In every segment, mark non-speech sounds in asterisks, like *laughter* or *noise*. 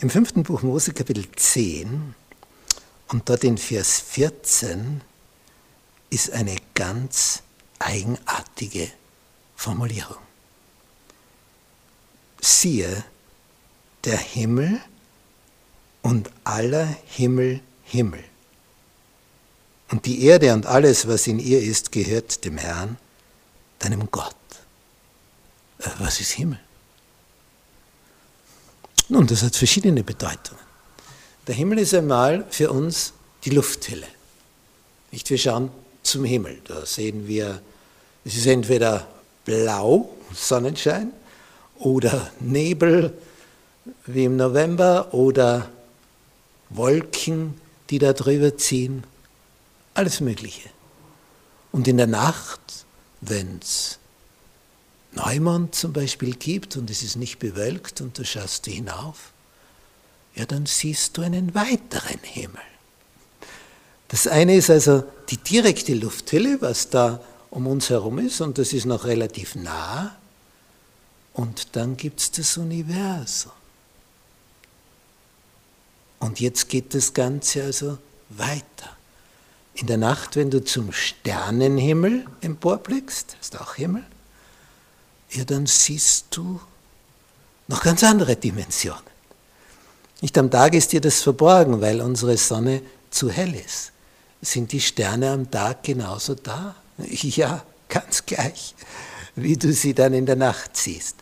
Im fünften Buch Mose Kapitel 10 und dort in Vers 14 ist eine ganz eigenartige Formulierung. Siehe, der Himmel und aller Himmel Himmel. Und die Erde und alles, was in ihr ist, gehört dem Herrn, deinem Gott. Äh, was ist Himmel? Nun, das hat verschiedene Bedeutungen. Der Himmel ist einmal für uns die Lufthülle. Nicht, wir schauen zum Himmel. Da sehen wir, es ist entweder blau, Sonnenschein, oder Nebel wie im November oder Wolken, die da drüber ziehen. Alles Mögliche. Und in der Nacht, wenn es Neumond zum Beispiel gibt und es ist nicht bewölkt und du schaust hinauf, ja, dann siehst du einen weiteren Himmel. Das eine ist also die direkte Lufthülle, was da um uns herum ist, und das ist noch relativ nah. Und dann gibt es das Universum. Und jetzt geht das Ganze also weiter. In der Nacht, wenn du zum Sternenhimmel emporblickst, ist auch Himmel, ja, dann siehst du noch ganz andere Dimensionen. Nicht am Tag ist dir das verborgen, weil unsere Sonne zu hell ist. Sind die Sterne am Tag genauso da? *laughs* Ja, ganz gleich, wie du sie dann in der Nacht siehst.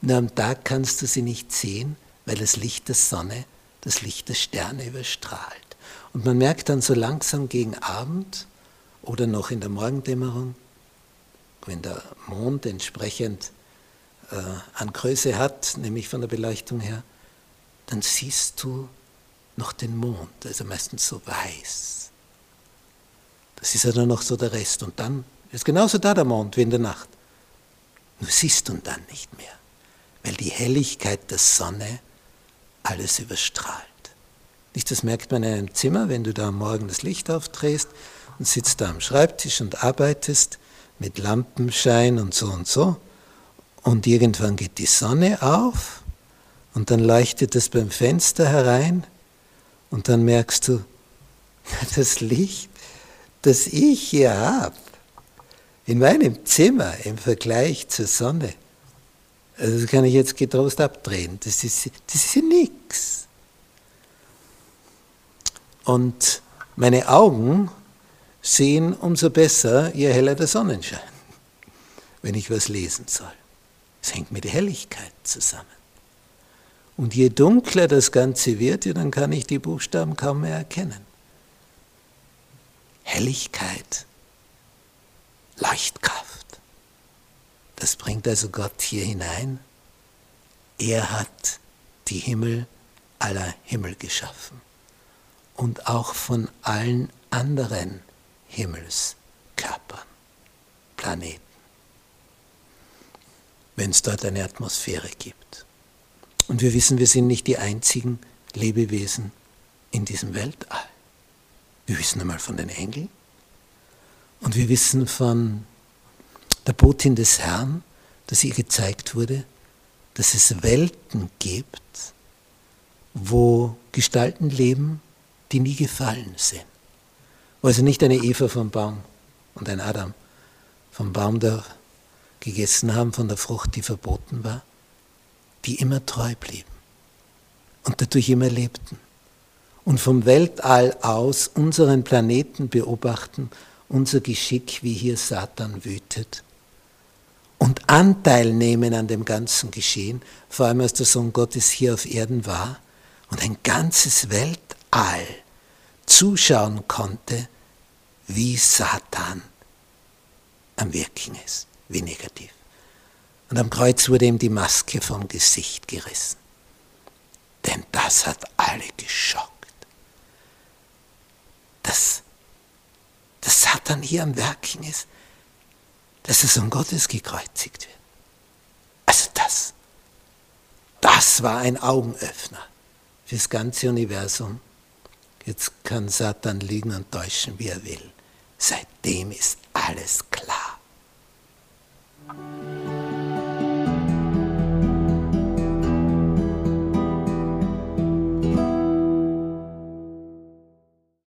Nur am Tag kannst du sie nicht sehen, weil das Licht der Sonne das Licht der Sterne überstrahlt. Und man merkt dann so langsam gegen Abend oder noch in der Morgendämmerung, wenn der Mond entsprechend äh, an Größe hat, nämlich von der Beleuchtung her, dann siehst du noch den Mond, also meistens so weiß. Das ist ja dann noch so der Rest. Und dann ist genauso da der Mond wie in der Nacht. Nur siehst du ihn dann nicht mehr, weil die Helligkeit der Sonne alles überstrahlt. Nicht, das merkt man in einem Zimmer, wenn du da am Morgen das Licht aufdrehst und sitzt da am Schreibtisch und arbeitest mit Lampenschein und so und so. Und irgendwann geht die Sonne auf und dann leuchtet es beim Fenster herein und dann merkst du, *laughs* das Licht, das ich hier habe, in meinem Zimmer im Vergleich zur Sonne, also das kann ich jetzt getrost abdrehen, das ist, das ist ja nichts. Und meine Augen sehen umso besser, je heller der Sonnenschein, wenn ich was lesen soll. Es hängt mit Helligkeit zusammen. Und je dunkler das Ganze wird, dann kann ich die Buchstaben kaum mehr erkennen. Helligkeit, Leuchtkraft. Das bringt also Gott hier hinein. Er hat die Himmel aller Himmel geschaffen und auch von allen anderen Himmelskörpern, Planeten wenn es dort eine Atmosphäre gibt. Und wir wissen, wir sind nicht die einzigen Lebewesen in diesem Weltall. Wir wissen einmal von den Engeln und wir wissen von der Botin des Herrn, dass ihr gezeigt wurde, dass es Welten gibt, wo Gestalten leben, die nie gefallen sind. Wo also nicht eine Eva vom Baum und ein Adam vom Baum der gegessen haben von der Frucht, die verboten war, die immer treu blieben. und dadurch immer lebten und vom Weltall aus unseren Planeten beobachten, unser Geschick, wie hier Satan wütet und Anteil nehmen an dem ganzen Geschehen, vor allem als der Sohn Gottes hier auf Erden war und ein ganzes Weltall zuschauen konnte, wie Satan am Wirken ist, wie negativ. Und am Kreuz wurde ihm die Maske vom Gesicht gerissen. Denn das hat alle geschockt. Dass, dass Satan hier am Werken ist, dass der Sohn Gottes gekreuzigt wird. Also das, das war ein Augenöffner fürs ganze Universum. Jetzt kann Satan lügen und täuschen, wie er will. Seitdem ist alles.